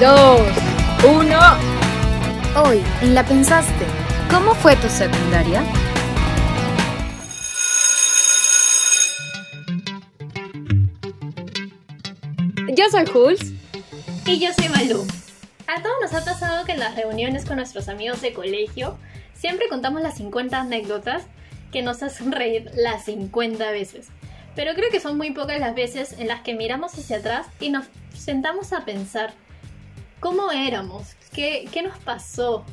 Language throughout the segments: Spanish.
2, 1. Hoy, en La Pensaste, ¿cómo fue tu secundaria? Yo soy Jules. Y yo soy Malú. A todos nos ha pasado que en las reuniones con nuestros amigos de colegio siempre contamos las 50 anécdotas que nos hacen reír las 50 veces. Pero creo que son muy pocas las veces en las que miramos hacia atrás y nos sentamos a pensar cómo éramos, qué, qué nos pasó,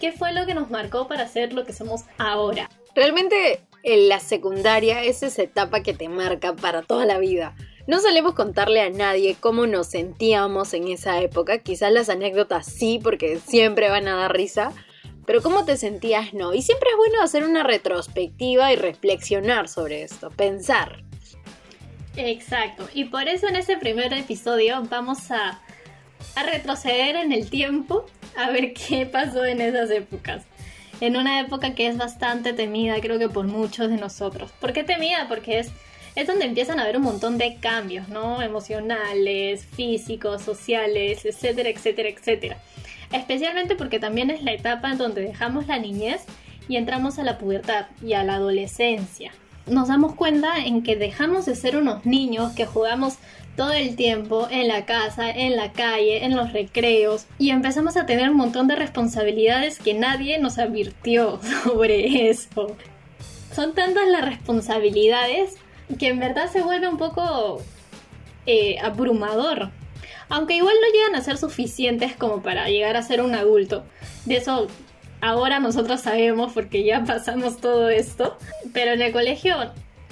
qué fue lo que nos marcó para ser lo que somos ahora. Realmente en la secundaria es esa etapa que te marca para toda la vida. No solemos contarle a nadie cómo nos sentíamos en esa época, quizás las anécdotas sí, porque siempre van a dar risa, pero cómo te sentías no. Y siempre es bueno hacer una retrospectiva y reflexionar sobre esto, pensar. Exacto, y por eso en este primer episodio vamos a, a retroceder en el tiempo a ver qué pasó en esas épocas. En una época que es bastante temida, creo que por muchos de nosotros. ¿Por qué temida? Porque es es donde empiezan a haber un montón de cambios, ¿no? Emocionales, físicos, sociales, etcétera, etcétera, etcétera. Especialmente porque también es la etapa en donde dejamos la niñez y entramos a la pubertad y a la adolescencia. Nos damos cuenta en que dejamos de ser unos niños que jugamos todo el tiempo en la casa, en la calle, en los recreos y empezamos a tener un montón de responsabilidades que nadie nos advirtió sobre eso. Son tantas las responsabilidades que en verdad se vuelve un poco eh, abrumador. Aunque igual no llegan a ser suficientes como para llegar a ser un adulto. De eso ahora nosotros sabemos porque ya pasamos todo esto. Pero en el colegio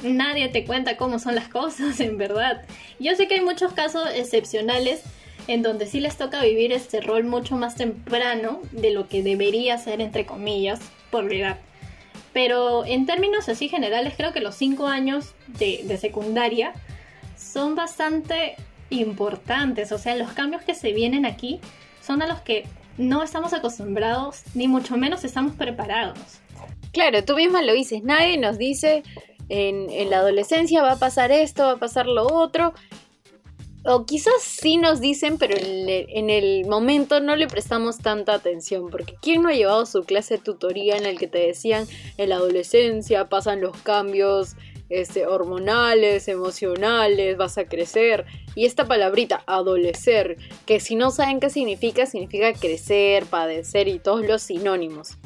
nadie te cuenta cómo son las cosas, en verdad. Yo sé que hay muchos casos excepcionales en donde sí les toca vivir este rol mucho más temprano de lo que debería ser, entre comillas, por la edad. Pero en términos así generales, creo que los cinco años de, secundaria son bastante importantes. O sea, los cambios que se vienen aquí son a los que no estamos acostumbrados, ni mucho menos estamos preparados. Claro, tú misma lo dices, nadie nos dice en, en, la adolescencia va a pasar esto, va a pasar lo otro, o quizás sí nos dicen, pero en el, momento no le prestamos tanta atención, porque ¿quién no ha llevado su clase de tutoría en el que te decían en la adolescencia pasan los cambios este, hormonales, emocionales, vas a crecer? Y esta palabrita, adolecer, que si no saben qué significa, significa crecer, padecer y todos los sinónimos.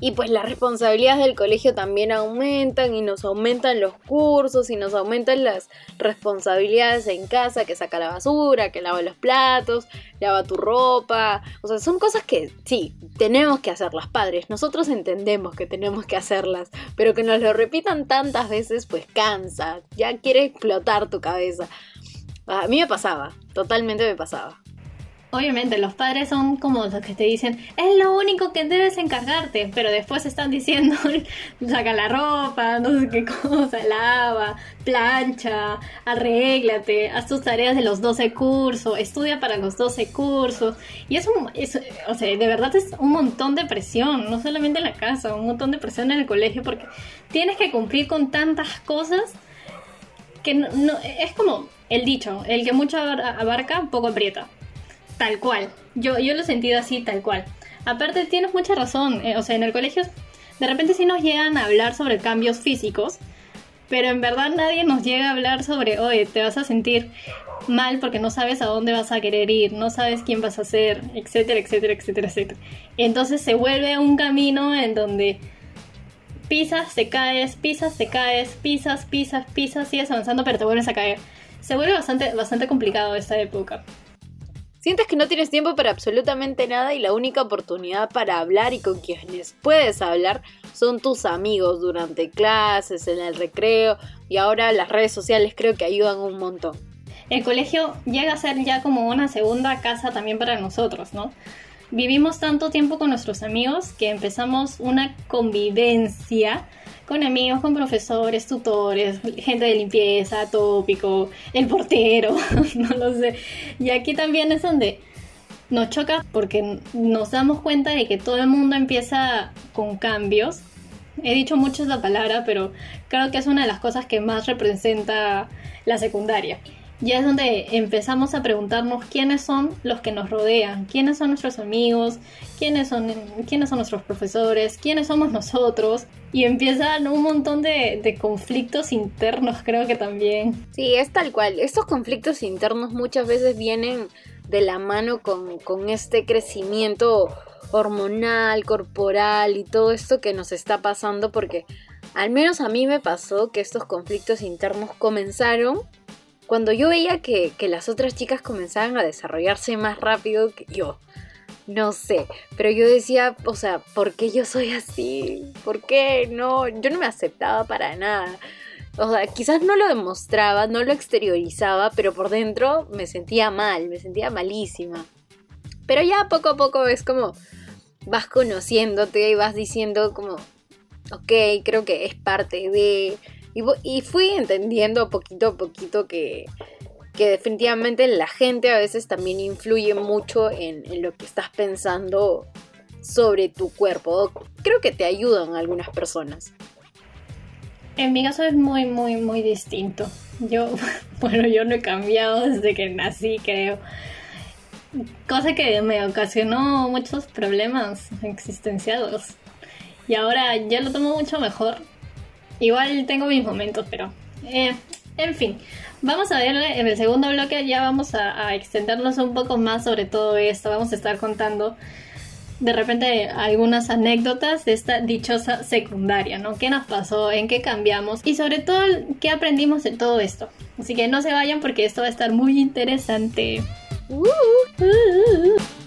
Y pues las responsabilidades del colegio también aumentan y nos aumentan los cursos y nos aumentan las responsabilidades en casa, que saca la basura, que lava los platos, lava tu ropa. O sea, son cosas que sí, tenemos que hacerlas padres. Nosotros entendemos que tenemos que hacerlas, pero que nos lo repitan tantas veces pues cansa, ya quiere explotar tu cabeza. A mí me pasaba, totalmente me pasaba. Obviamente, los padres son como los que te dicen, es lo único que debes encargarte, pero después están diciendo, saca la ropa, no sé qué cosa, lava, plancha, arréglate, haz tus tareas de los 12 cursos, estudia para los 12 cursos. Y es un, o sea, de verdad es un montón de presión, no solamente en la casa, un montón de presión en el colegio, porque tienes que cumplir con tantas cosas que no, es como el dicho, el que mucho abarca, poco aprieta tal cual. Yo, yo lo he sentido así, tal cual. Aparte, tienes mucha razón. Eh, o sea, en el colegio, de repente sí nos llegan a hablar sobre cambios físicos, pero en verdad nadie nos llega a hablar sobre, oye, te vas a sentir mal porque no sabes a dónde vas a querer ir, no sabes quién vas a ser, etcétera, etcétera, etcétera, etcétera. Entonces se vuelve un camino en donde pisas, te caes, pisas, te caes, pisas, pisas, pisas, sigues avanzando, pero te vuelves a caer. Se vuelve bastante, bastante complicado esta época. Sientes que no tienes tiempo para absolutamente nada y la única oportunidad para hablar y con quienes puedes hablar son tus amigos durante clases, en el recreo y ahora las redes sociales creo que ayudan un montón. El colegio llega a ser ya como una segunda casa también para nosotros, ¿no? Vivimos tanto tiempo con nuestros amigos que empezamos una convivencia con amigos, con profesores, tutores, gente de limpieza, tópico, el portero, no lo sé. Y aquí también es donde nos choca porque nos damos cuenta de que todo el mundo empieza con cambios. He dicho mucho esa palabra, pero creo que es una de las cosas que más representa la secundaria. Ya es donde empezamos a preguntarnos quiénes son los que nos rodean, quiénes son nuestros amigos, quiénes son, quiénes son nuestros profesores, quiénes somos nosotros. Y empiezan un montón de, de conflictos internos, creo que también. Sí, es tal cual. Estos conflictos internos muchas veces vienen de la mano con, con este crecimiento hormonal, corporal y todo esto que nos está pasando porque al menos a mí me pasó que estos conflictos internos comenzaron cuando yo veía que, las otras chicas comenzaban a desarrollarse más rápido que yo. No sé, pero yo decía, o sea, ¿por qué yo soy así? ¿Por qué no? Yo no me aceptaba para nada. O sea, quizás no lo demostraba, no lo exteriorizaba, pero por dentro me sentía mal, me sentía malísima. Pero ya poco a poco es como vas conociéndote y vas diciendo como, ok, creo que es parte de... Y, fui entendiendo poquito a poquito que, definitivamente la gente a veces también influye mucho en, lo que estás pensando sobre tu cuerpo. Creo que te ayudan algunas personas. En mi caso es muy, muy, muy distinto. Yo, bueno, yo no he cambiado desde que nací, creo. Cosa que me ocasionó muchos problemas existenciales. Y ahora ya lo tomo mucho mejor. Igual tengo mis momentos, pero... Eh, en fin, vamos a ver en el segundo bloque, ya vamos a, extendernos un poco más sobre todo esto. Vamos a estar contando de repente algunas anécdotas de esta dichosa secundaria, ¿no? ¿Qué nos pasó? ¿En qué cambiamos? Y sobre todo, ¿qué aprendimos de todo esto? Así que no se vayan porque esto va a estar muy interesante. Uh, uh, uh,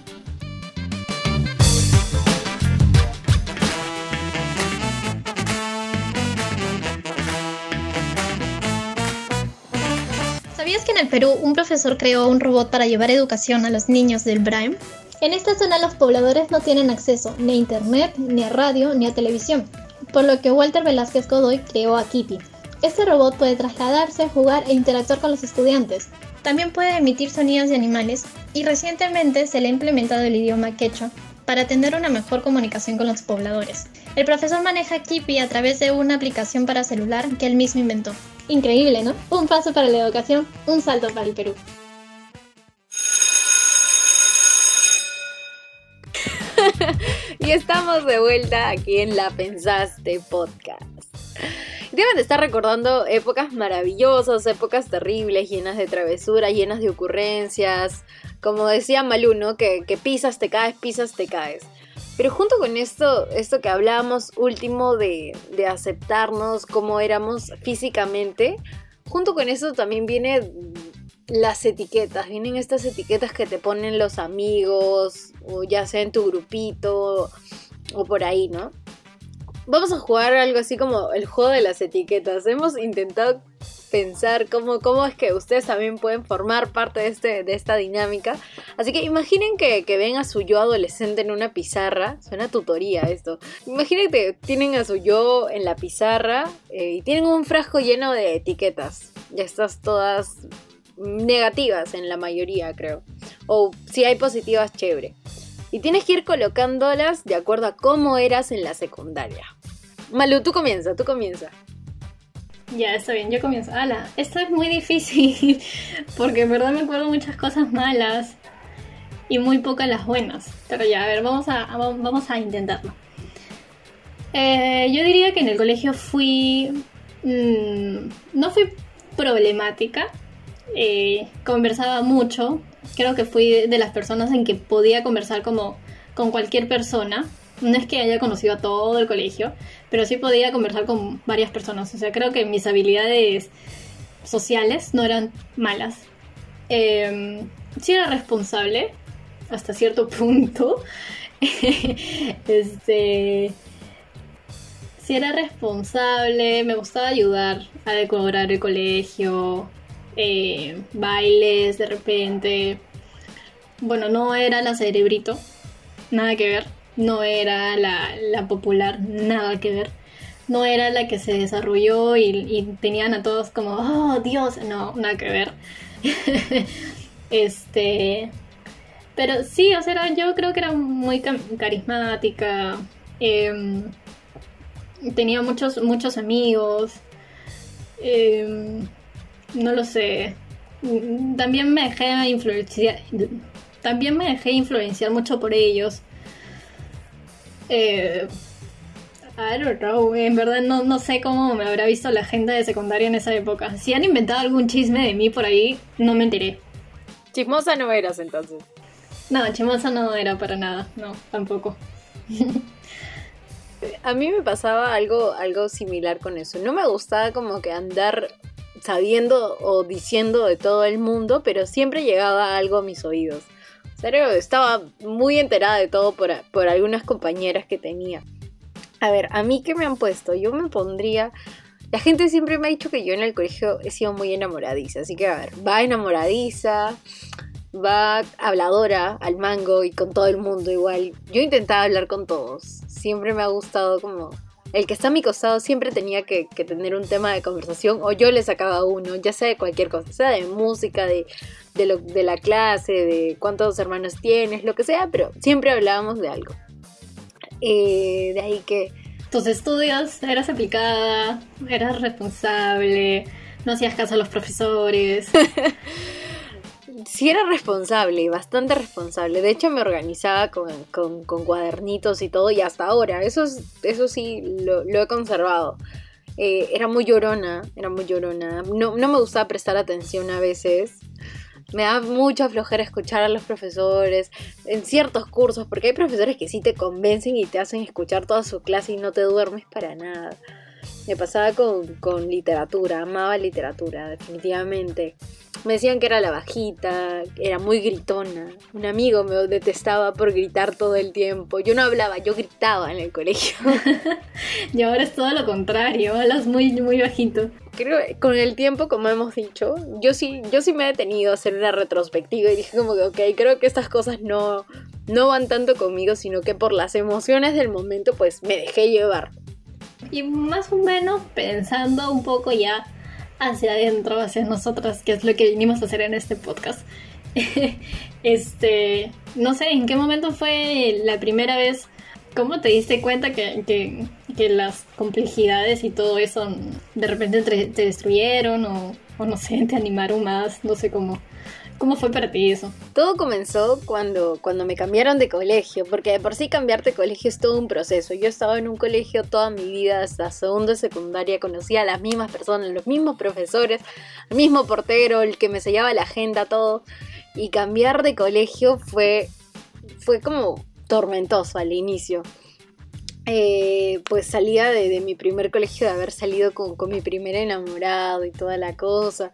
en el Perú un profesor creó un robot para llevar educación a los niños del Brain? En esta zona los pobladores no tienen acceso ni a internet, ni a radio, ni a televisión, por lo que Walter Velázquez Godoy creó a Kitty. Este robot puede trasladarse, jugar e interactuar con los estudiantes. También puede emitir sonidos de animales y recientemente se le ha implementado el idioma quechua para tener una mejor comunicación con los pobladores. El profesor maneja Kipi a través de una aplicación para celular que él mismo inventó. Increíble, ¿no? Un paso para la educación, un salto para el Perú. y estamos de vuelta aquí en La Pensaste Podcast. Deben de estar recordando épocas maravillosas, épocas terribles, llenas de travesuras, llenas de ocurrencias. Como decía Malú, ¿no? Que, que pisas, te caes, pisas, te caes. Pero junto con esto, esto que hablábamos último de, de aceptarnos como éramos físicamente, junto con eso también viene las etiquetas, vienen estas etiquetas que te ponen los amigos, o ya sea en tu grupito, o por ahí, ¿no? Vamos a jugar algo así como el juego de las etiquetas. Hemos intentado pensar cómo, cómo es que ustedes también pueden formar parte de, este, de esta dinámica. Así que imaginen que, ven a su yo adolescente en una pizarra. Suena tutoría esto. Imaginen que tienen a su yo en la pizarra eh, y tienen un frasco lleno de etiquetas. Ya estas todas negativas en la mayoría, creo. O si hay positivas, chévere. Y tienes que ir colocándolas de acuerdo a cómo eras en la secundaria. Malu, tú comienza, tú comienza. Ya, está bien, yo comienzo. Ala, esto es muy difícil porque en verdad me acuerdo muchas cosas malas y muy pocas las buenas. Pero ya, a ver, vamos a, vamos a intentarlo. Eh, yo diría que en el colegio fui... Mm, no fui problemática, eh, conversaba mucho, creo que fui de las personas en que podía conversar como con cualquier persona. No es que haya conocido a todo el colegio, pero sí podía conversar con varias personas. O sea, creo que mis habilidades sociales no eran malas. Eh, sí era responsable hasta cierto punto. este sí era responsable, me gustaba ayudar a decorar el colegio, eh, bailes de repente. Bueno, no era la cerebrito, nada que ver no era la, popular, nada que ver. No era la que se desarrolló y, tenían a todos como, oh Dios, no, nada que ver. este. Pero sí, o sea, yo creo que era muy carismática. Em, tenía muchos, muchos amigos. Em, no lo sé. mm, también me dejé influenciar, también me dejé influenciar mucho por ellos. Eh, I don't know, en verdad no, no sé cómo me habrá visto la gente de secundaria en esa época. Si han inventado algún chisme de mí por ahí, no me enteré. Chismosa no eras entonces. No, chismosa no era para nada, no, tampoco. A mí me pasaba algo, algo similar con eso. No me gustaba como que andar sabiendo o diciendo de todo el mundo, pero siempre llegaba algo a mis oídos. O sea, estaba muy enterada de todo por, por algunas compañeras que tenía. A ver, a mí qué me han puesto, yo me pondría... La gente siempre me ha dicho que yo en el colegio he sido muy enamoradiza, así que a ver, va enamoradiza, va habladora al mango y con todo el mundo igual. Yo intentaba hablar con todos, siempre me ha gustado como... El que está a mi costado siempre tenía que, tener un tema de conversación o yo le sacaba uno, ya sea de cualquier cosa, sea de música, de, de, lo, de la clase, de cuántos hermanos tienes, lo que sea, pero siempre hablábamos de algo. Eh, de ahí que... Tus estudios, eras aplicada, eras responsable, no hacías caso a los profesores. sí era responsable, bastante responsable. De hecho me organizaba con, con, cuadernitos y todo y hasta ahora. Eso, eso sí lo, he conservado. Eh, era muy llorona, era muy llorona. No, no me gustaba prestar atención a veces me da mucha flojera escuchar a los profesores en ciertos cursos, porque hay profesores que sí te convencen y te hacen escuchar toda su clase y no te duermes para nada. Me pasaba con, con literatura, amaba literatura, definitivamente. Me decían que era la bajita, era muy gritona. Un amigo me detestaba por gritar todo el tiempo. Yo no hablaba, yo gritaba en el colegio. y ahora es todo lo contrario, hablas muy, muy bajito. Creo con el tiempo, como hemos dicho, yo sí, yo sí me he detenido a hacer una retrospectiva y dije como que, ok, creo que estas cosas no, no van tanto conmigo, sino que por las emociones del momento, pues me dejé llevar. Y más o menos pensando un poco ya hacia adentro, hacia nosotras, que es lo que vinimos a hacer en este podcast. este, no sé, ¿en qué momento fue la primera vez? ¿Cómo te diste cuenta que, que, las complejidades y todo eso de repente te, te destruyeron o, o, no sé, te animaron más? No sé cómo. ¿Cómo fue para ti eso? Todo comenzó cuando, cuando me cambiaron de colegio, porque de por sí cambiarte de colegio es todo un proceso. Yo estaba en un colegio toda mi vida, hasta segundo de secundaria, conocía a las mismas personas, los mismos profesores, el mismo portero, el que me sellaba la agenda, todo. Y cambiar de colegio fue, fue como tormentoso al inicio. Eh, pues salía de, mi primer colegio de haber salido con, mi primer enamorado y toda la cosa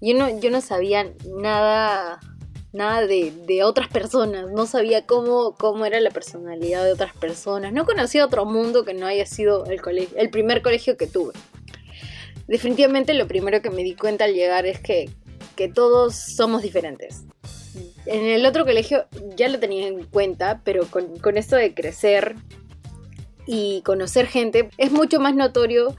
yo no, yo no sabía nada, nada de, otras personas, no sabía cómo, cómo era la personalidad de otras personas, no conocía otro mundo que no haya sido el, colegio, el primer colegio que tuve. Definitivamente lo primero que me di cuenta al llegar es que, que todos somos diferentes. En el otro colegio ya lo tenía en cuenta, pero con, con esto de crecer y conocer gente es mucho más notorio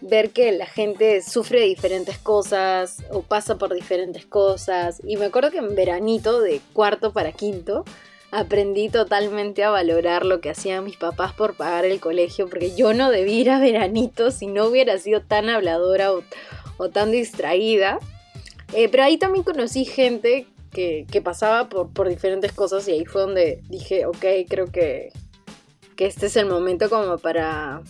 ver que la gente sufre diferentes cosas o pasa por diferentes cosas. Y me acuerdo que en veranito, de cuarto para quinto, aprendí totalmente a valorar lo que hacían mis papás por pagar el colegio, porque yo no debía ir a veranito si no hubiera sido tan habladora o, tan distraída. Eh, pero ahí también conocí gente que, pasaba por, por, diferentes cosas y ahí fue donde dije, ok, creo que, que este es el momento como para,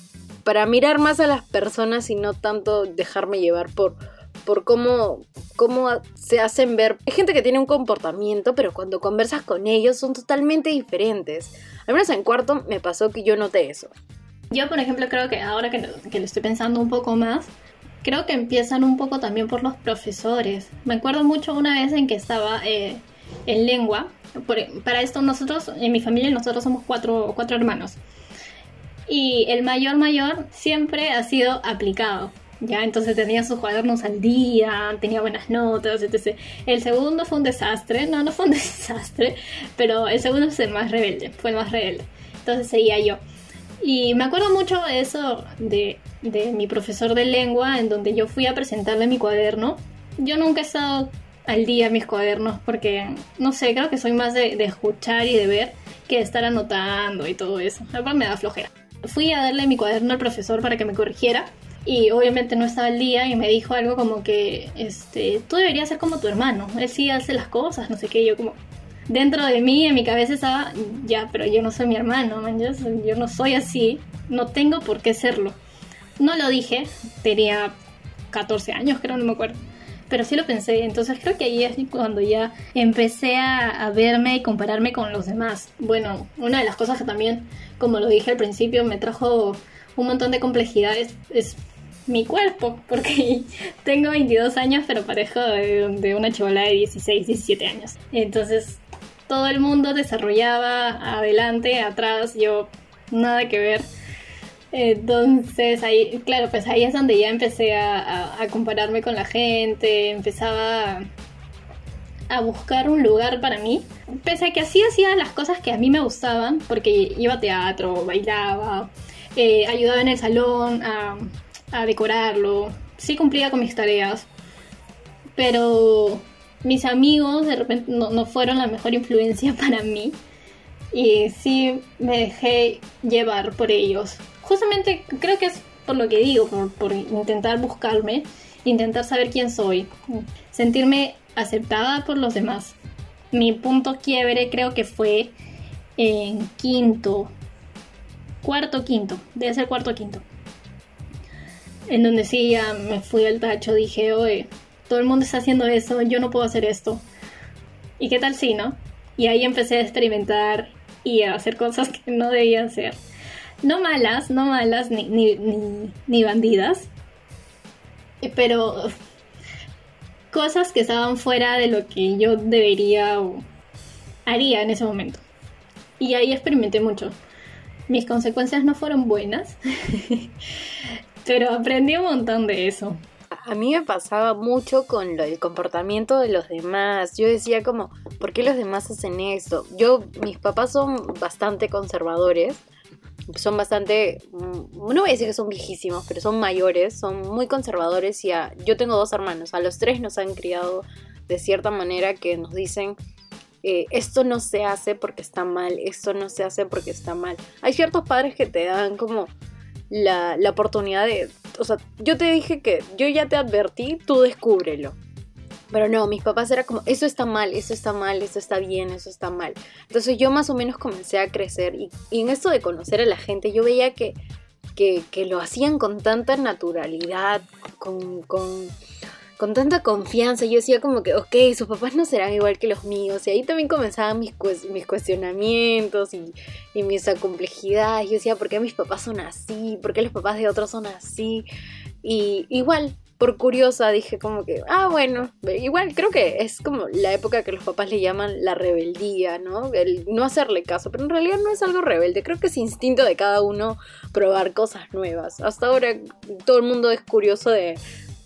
para mirar más a las personas y no tanto dejarme llevar por, por cómo, cómo se hacen ver. Hay gente que tiene un comportamiento, pero cuando conversas con ellos son totalmente diferentes. Al menos en cuarto me pasó que yo noté eso. Yo, por ejemplo, creo que ahora que, que lo estoy pensando un poco más, creo que empiezan un poco también por los profesores. Me acuerdo mucho una vez en que estaba eh, en lengua. para esto nosotros, en mi familia, nosotros somos cuatro, cuatro hermanos y el mayor mayor siempre ha sido aplicado. Ya, entonces tenía sus cuadernos al día, tenía buenas notas, etc. El segundo fue un desastre, no, no fue un desastre, pero el segundo fue el más rebelde, fue el más rebelde. Entonces seguía yo. Y me acuerdo mucho de eso de, de mi profesor de lengua, en donde yo fui a presentarle mi cuaderno. Yo nunca he estado al día mis cuadernos porque, no sé, creo que soy más de, de escuchar y de ver que de estar anotando y todo eso. Además me da flojera fui a darle mi cuaderno al profesor para que me corrigiera y obviamente no estaba el día y me dijo algo como que este tú deberías ser como tu hermano él sí hace las cosas no sé qué yo como dentro de mí en mi cabeza estaba ya pero yo no soy mi hermano man, yo, yo no soy así no tengo por qué serlo. No lo dije tenía 14 años creo no me acuerdo pero sí lo pensé. Entonces creo que ahí es cuando ya empecé a, a verme y compararme con los demás. Bueno una de las cosas que también como lo dije al principio me trajo un montón de complejidades es mi cuerpo, porque tengo 22 años, pero parejo de, de una chivola de 16, 17 años. Entonces, todo el mundo desarrollaba adelante, atrás, yo nada que ver. Entonces, ahí, claro, pues ahí es donde ya empecé a, a, compararme con la gente, empezaba a, a buscar un lugar para mí. Pese a que así hacía las cosas que a mí me gustaban, porque iba a teatro, bailaba, eh, ayudaba en el salón a, a decorarlo, sí cumplía con mis tareas, pero mis amigos de repente no, no, fueron la mejor influencia para mí y sí me dejé llevar por ellos. Justamente creo que es por lo que digo, por, por intentar buscarme, intentar saber quién soy, sentirme aceptada por los demás. Mi punto quiebre creo que fue en quinto, cuarto, quinto, debe ser cuarto, quinto. En donde sí ya me fui al tacho, dije, oye, todo el mundo está haciendo eso, yo no puedo hacer esto. ¿Y qué tal si, no? Y ahí empecé a experimentar y a hacer cosas que no debía hacer. No malas, no malas, ni, ni, ni, ni bandidas, pero cosas que estaban fuera de lo que yo debería o haría en ese momento. Y ahí experimenté mucho. Mis consecuencias no fueron buenas, pero aprendí un montón de eso. A mí me pasaba mucho con el comportamiento de los demás. Yo decía como, ¿por qué los demás hacen esto? Yo, mis papás son bastante conservadores. Son bastante, mm, no voy a decir que son viejísimos, pero son mayores, son muy conservadores y a, yo tengo dos hermanos, a los tres nos han criado de cierta manera que nos dicen, eh, esto no se hace porque está mal, esto no se hace porque está mal. Hay ciertos padres que te dan como la, oportunidad de... O sea, yo te dije que yo ya te advertí, tú descúbrelo. Pero no, mis papás era como, eso está mal, eso está mal, eso está bien, eso está mal. Entonces yo más o menos comencé a crecer y, en esto de conocer a la gente yo veía que, que, que lo hacían con tanta naturalidad, con, con, con tanta confianza. Yo decía como que, ok, sus papás no serán igual que los míos. Y ahí también comenzaban mis, mis cuestionamientos y, mis complejidades. Yo decía, ¿por qué mis papás son así? ¿Por qué los papás de otros son así? Y igual, por curiosa, dije como que, ah, bueno, igual creo que es como la época que los papás le llaman la rebeldía, ¿no? El no hacerle caso, pero en realidad no es algo rebelde, creo que es instinto de cada uno probar cosas nuevas. Hasta ahora todo el mundo es curioso de,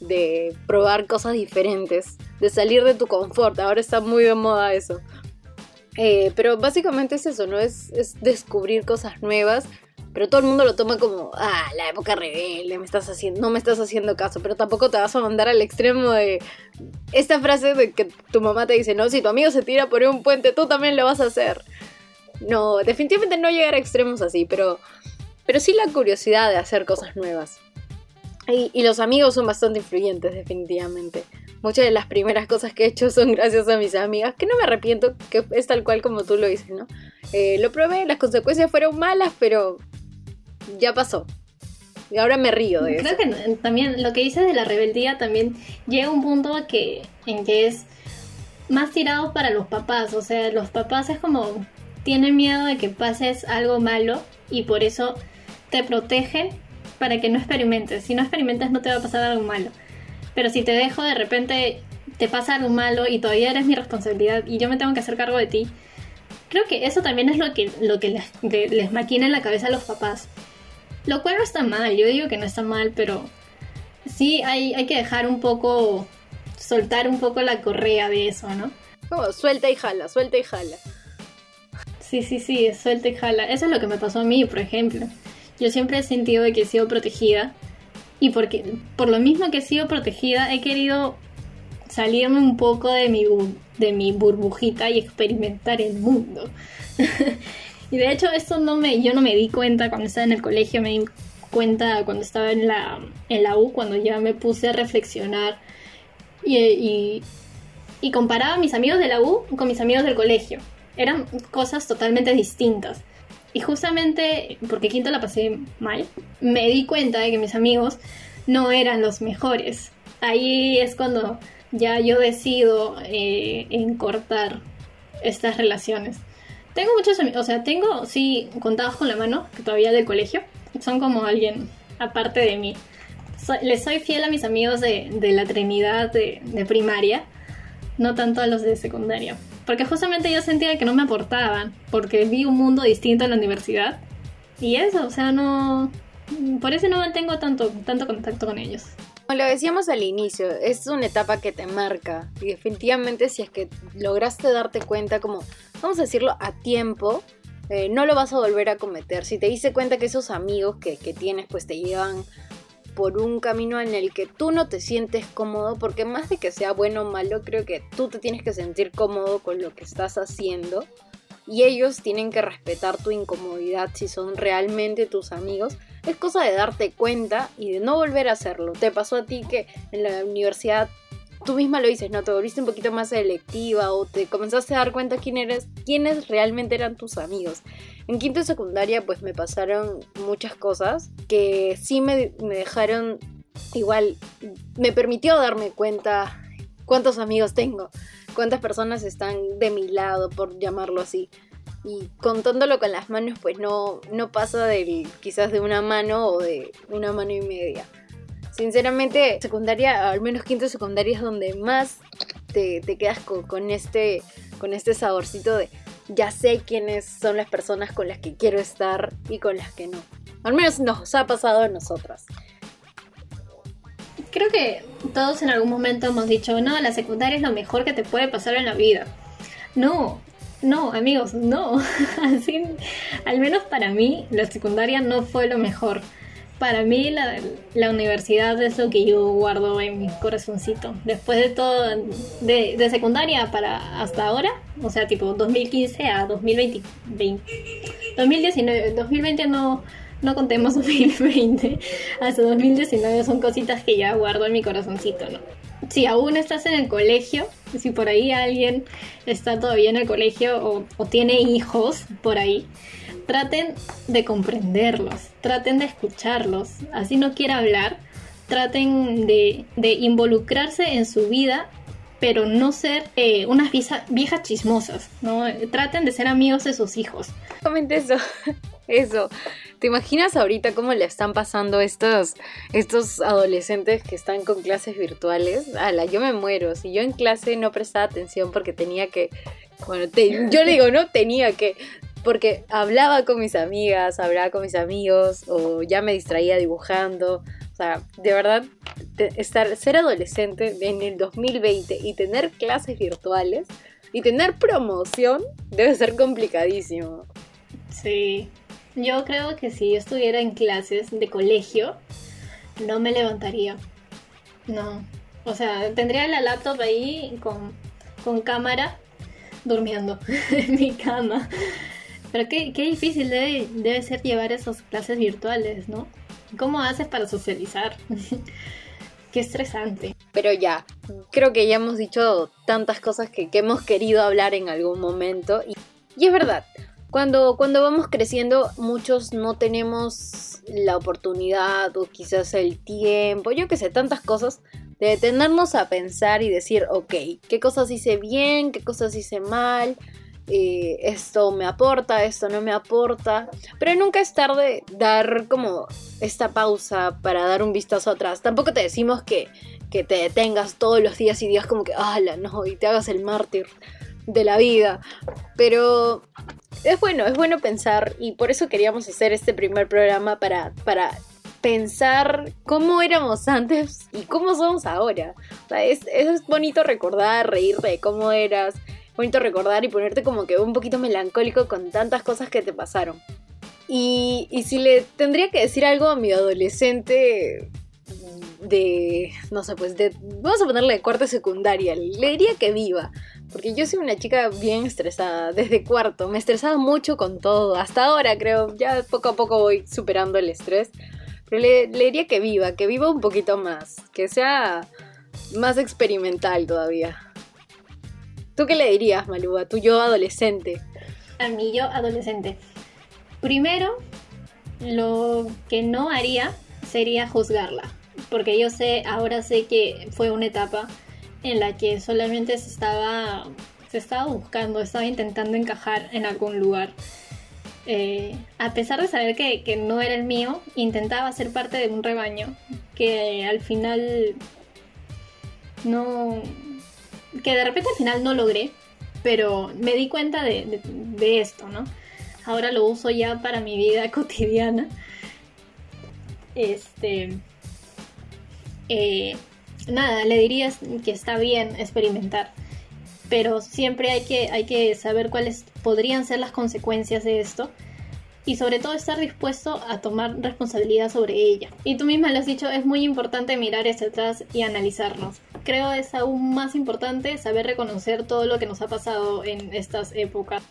de probar cosas diferentes, de salir de tu confort. Ahora está muy de moda eso. Eh, pero básicamente es eso, ¿no? Es, es, descubrir cosas nuevas. Pero todo el mundo lo toma como, ah, la época rebelde, me estás haciendo, no me estás haciendo caso. Pero tampoco te vas a mandar al extremo de esta frase de que tu mamá te dice, no, si tu amigo se tira por un puente, tú también lo vas a hacer. No, definitivamente no llegar a extremos así, pero, pero sí la curiosidad de hacer cosas nuevas. Y, y, los amigos son bastante influyentes, definitivamente. Muchas de las primeras cosas que he hecho son gracias a mis amigas, que no me arrepiento, que es tal cual como tú lo dices, ¿no? Eh, lo probé, las consecuencias fueron malas, pero ya pasó. Y ahora me río de Creo eso. Creo que también lo que dices de la rebeldía también llega a un punto que, en que es más tirado para los papás. O sea, los papás es como tienen miedo de que pases algo malo y por eso te protegen para que no experimentes. Si no experimentas no te va a pasar algo malo. Pero si te dejo de repente te pasa algo malo y todavía eres mi responsabilidad y yo me tengo que hacer cargo de ti. Creo que eso también es lo que, lo que les, les maquina en la cabeza a los papás. Lo cual no está mal, yo digo que no está mal, pero sí hay, hay que dejar un poco, soltar un poco la correa de eso, ¿no? Oh, suelta y jala, suelta y jala. Sí, sí, sí, suelta y jala. Eso es lo que me pasó a mí, por ejemplo. Yo siempre he sentido de que he sido protegida y porque por lo mismo que he sido protegida he querido salirme un poco de mi, de mi burbujita y experimentar el mundo. y de hecho esto no me, yo no me di cuenta cuando estaba en el colegio, me di cuenta cuando estaba en la, en la U, cuando ya me puse a reflexionar y, y, y comparaba a mis amigos de la U con mis amigos del colegio. Eran cosas totalmente distintas. Y justamente porque quinto la pasé mal, me di cuenta de que mis amigos no eran los mejores. Ahí es cuando ya yo decido eh, cortar estas relaciones. Tengo muchos amigos, o sea, tengo, sí, contados con la mano, que todavía del colegio, son como alguien aparte de mí. les soy fiel a mis amigos de, la Trinidad de, de, primaria, no tanto a los de secundaria. Porque justamente yo sentía que no me aportaban, porque vi un mundo distinto en la universidad. Y eso, o sea, no... Por eso no mantengo tanto, tanto contacto con ellos. Como lo decíamos al inicio, es una etapa que te marca. Y definitivamente si es que lograste darte cuenta como, vamos a decirlo, a tiempo, eh, no lo vas a volver a cometer. Si te diste cuenta que esos amigos que, que tienes pues te llevan por un camino en el que tú no te sientes cómodo, porque más de que sea bueno o malo, creo que tú te tienes que sentir cómodo con lo que estás haciendo y ellos tienen que respetar tu incomodidad si son realmente tus amigos. Es cosa de darte cuenta y de no volver a hacerlo. Te pasó a ti que en la universidad tú misma lo dices, ¿no? Te volviste un poquito más selectiva o te comenzaste a dar cuenta quién eres, quiénes realmente eran tus amigos. En quinto y secundaria pues me pasaron muchas cosas que sí me, me dejaron igual, me permitió darme cuenta cuántos amigos tengo, cuántas personas están de mi lado, por llamarlo así. Y contándolo con las manos, pues no, no pasa del, quizás de una mano o de una mano y media. Sinceramente, secundaria, al menos quinto secundaria es donde más te, quedas con, este, con este saborcito de ya sé quiénes son las personas con las que quiero estar y con las que no. Al menos nos ha pasado a nosotras. Creo que todos en algún momento hemos dicho, no, la secundaria es lo mejor que te puede pasar en la vida. No, no, amigos, no. Al menos para mí, la secundaria no fue lo mejor para mí la, la, universidad es lo que yo guardo en mi corazoncito. Después de todo, de, de, secundaria para hasta ahora, o sea, tipo 2015 a 2020, 2019, 2020 no, no contemos 2020, hasta 2019 son cositas que ya guardo en mi corazoncito, ¿no? Si aún estás en el colegio, si por ahí alguien está todavía en el colegio o, o tiene hijos por ahí, traten de comprenderlos, traten de escucharlos, así no quiera hablar, traten de, involucrarse en su vida, pero no ser eh, unas viejas chismosas, ¿no? Traten de ser amigos de sus hijos. Comente eso, eso. ¿Te imaginas ahorita cómo le están pasando estos, estos adolescentes que están con clases virtuales? Ala, yo me muero. Si yo en clase no prestaba atención porque tenía que bueno, yo le digo, no tenía que porque hablaba con mis amigas, hablaba con mis amigos o ya me distraía dibujando. O sea, de verdad, estar, ser adolescente en el 2020 y tener clases virtuales y tener promoción debe ser complicadísimo. Sí, yo creo que si yo estuviera en clases de colegio, no me levantaría. No. O sea, tendría la laptop ahí con, con cámara durmiendo en mi cama. Pero qué, qué difícil debe, debe, ser llevar esas clases virtuales, ¿no? ¿Cómo haces para socializar? qué estresante. Pero ya, creo que ya hemos dicho tantas cosas que, que hemos querido hablar en algún momento. Y, y es verdad, cuando, cuando vamos creciendo, muchos no tenemos la oportunidad o quizás el tiempo, yo qué sé, tantas cosas, de detenernos a pensar y decir, ok, ¿qué cosas hice bien? ¿Qué cosas hice mal? Eh, esto me aporta, esto no me aporta, pero nunca es tarde dar como esta pausa para dar un vistazo atrás. Tampoco te decimos que, que te detengas todos los días y digas como que, ala, no, y te hagas el mártir de la vida, pero es bueno, es bueno pensar y por eso queríamos hacer este primer programa para, para pensar cómo éramos antes y cómo somos ahora. es, es bonito recordar, reírte de cómo eras, bonito recordar y ponerte como que un poquito melancólico con tantas cosas que te pasaron. Y, y si le tendría que decir algo a mi adolescente de, no sé, pues de, vamos a ponerle de cuarto secundaria, le diría que viva, porque yo soy una chica bien estresada, desde cuarto, me estresaba mucho con todo, hasta ahora creo, ya poco a poco voy superando el estrés, Pero le, le diría que viva, que viva un poquito más, que sea más experimental todavía. ¿Tú qué le dirías, Malú, a tu yo adolescente? A mi yo adolescente. Primero, lo que no haría sería juzgarla, porque yo sé, ahora sé que fue una etapa en la que solamente se estaba, se estaba buscando, estaba intentando encajar en algún lugar. Eh, a pesar de saber que, que no era el mío, intentaba ser parte de un rebaño que al final no... que de repente al final no logré, pero me di cuenta de, de- esto, ¿no? Ahora lo uso ya para mi vida cotidiana. Este... eh, nada, le diría que está bien experimentar, pero siempre hay que, hay que saber cuáles podrían ser las consecuencias de esto y sobre todo estar dispuesto a tomar responsabilidad sobre ella. Y tú misma lo has dicho, es muy importante mirar hacia atrás y analizarnos. Creo es aún más importante saber reconocer todo lo que nos ha pasado en estas épocas.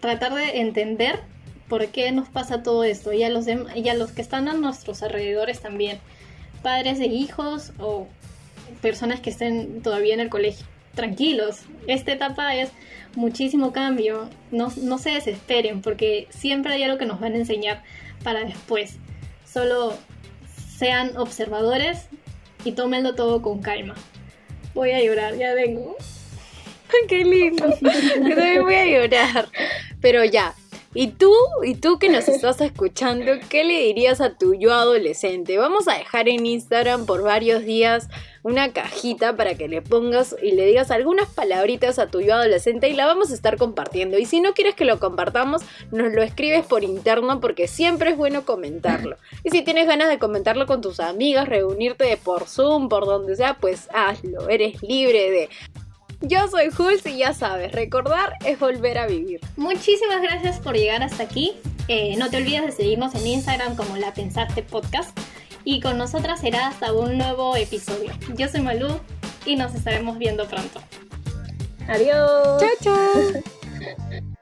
Tratar de entender por qué nos pasa todo esto y a los, y a los que están a nuestros alrededores también. Padres de hijos o personas que estén todavía en el colegio. Tranquilos, esta etapa es muchísimo cambio. No, no se desesperen porque siempre hay algo que nos van a enseñar para después. Solo sean observadores y tómenlo todo con calma. Voy a llorar, ya vengo. ¡Qué lindo! Yo también voy a llorar. Pero ya. ¿Y tú? ¿Y tú que nos estás escuchando? ¿Qué le dirías a tu yo adolescente? Vamos a dejar en Instagram por varios días una cajita para que le pongas y le digas algunas palabritas a tu yo adolescente y la vamos a estar compartiendo. Y si no quieres que lo compartamos, nos lo escribes por interno porque siempre es bueno comentarlo. Y si tienes ganas de comentarlo con tus amigas, reunirte por Zoom, por donde sea, pues hazlo. Eres libre de... Yo soy Jules y ya sabes, recordar es volver a vivir. Muchísimas gracias por llegar hasta aquí. Eh, no te olvides de seguirnos en Instagram como La Pensaste Podcast. Y con nosotras será hasta un nuevo episodio. Yo soy Malú y nos estaremos viendo pronto. Adiós. Chao, chao.